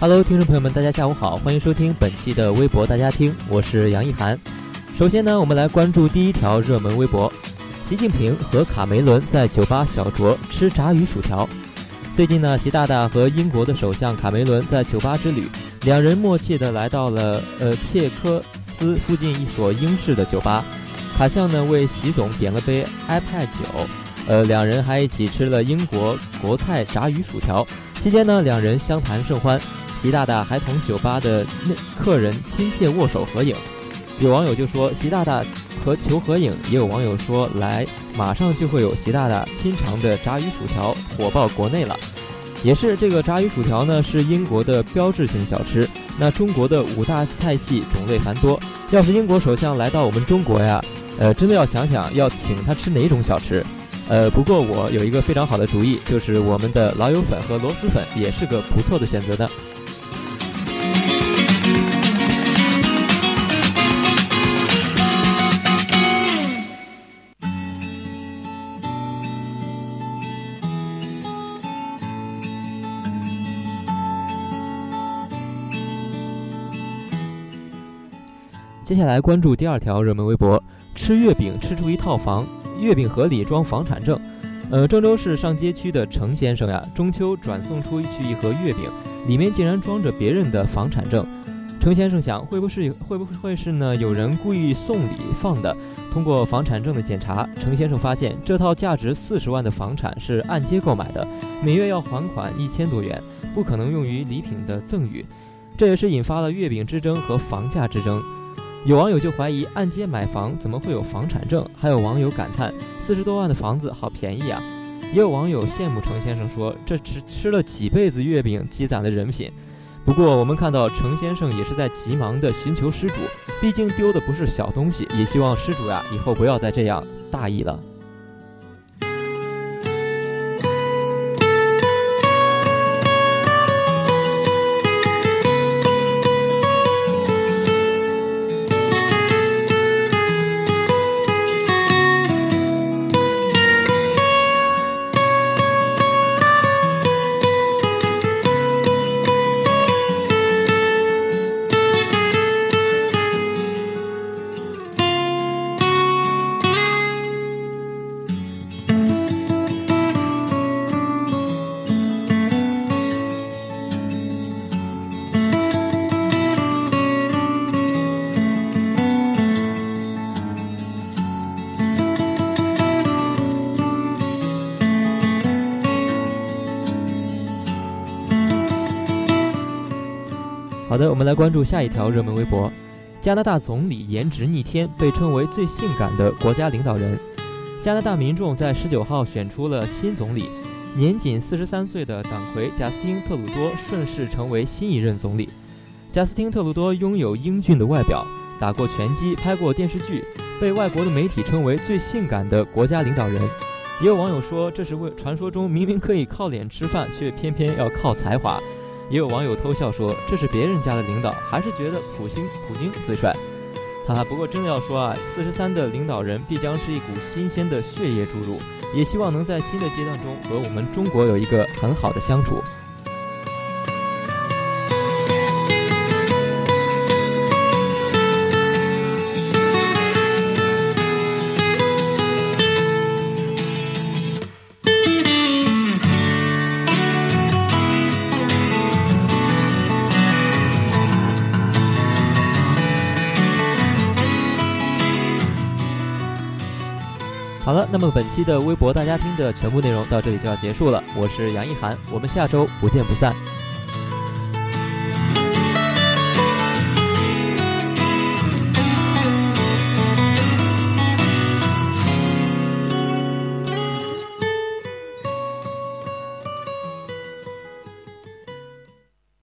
Hello，听众朋友们，大家下午好，欢迎收听本期的微博大家听，我是杨一涵。首先呢，我们来关注第一条热门微博：习近平和卡梅伦在酒吧小酌吃炸鱼薯条。最近呢，习大大和英国的首相卡梅伦在酒吧之旅，两人默契的来到了呃切科斯附近一所英式的酒吧。卡相呢为习总点了杯 iPad 酒，呃，两人还一起吃了英国国菜炸鱼薯条。期间呢，两人相谈甚欢。习大大还同酒吧的那客人亲切握手合影，有网友就说习大大和求合影，也有网友说来马上就会有习大大亲尝的炸鱼薯条火爆国内了。也是这个炸鱼薯条呢，是英国的标志性小吃。那中国的五大菜系种类繁多，要是英国首相来到我们中国呀，呃，真的要想想要请他吃哪种小吃。呃，不过我有一个非常好的主意，就是我们的老友粉和螺蛳粉也是个不错的选择呢。接下来关注第二条热门微博：吃月饼吃出一套房，月饼盒里装房产证。呃，郑州市上街区的程先生呀，中秋转送出去一盒月饼，里面竟然装着别人的房产证。程先生想，会不会会不会是呢？有人故意送礼放的？通过房产证的检查，程先生发现这套价值四十万的房产是按揭购买的，每月要还款一千多元，不可能用于礼品的赠与。这也是引发了月饼之争和房价之争。有网友就怀疑按揭买房怎么会有房产证？还有网友感叹四十多万的房子好便宜啊！也有网友羡慕程先生说这吃吃了几辈子月饼积攒的人品。不过我们看到程先生也是在急忙的寻求失主，毕竟丢的不是小东西，也希望失主呀以后不要再这样大意了。好的，我们来关注下一条热门微博：加拿大总理颜值逆天，被称为最性感的国家领导人。加拿大民众在十九号选出了新总理，年仅四十三岁的党魁贾斯汀·特鲁多顺势成为新一任总理。贾斯汀·特鲁多拥有英俊的外表，打过拳击，拍过电视剧，被外国的媒体称为最性感的国家领导人。也有网友说，这是为传说中明明可以靠脸吃饭，却偏偏要靠才华。也有网友偷笑说：“这是别人家的领导，还是觉得普京普京最帅。”哈哈，不过真的要说啊，四十三的领导人必将是一股新鲜的血液注入，也希望能在新的阶段中和我们中国有一个很好的相处。好了，那么本期的微博大家听的全部内容到这里就要结束了。我是杨一涵，我们下周不见不散。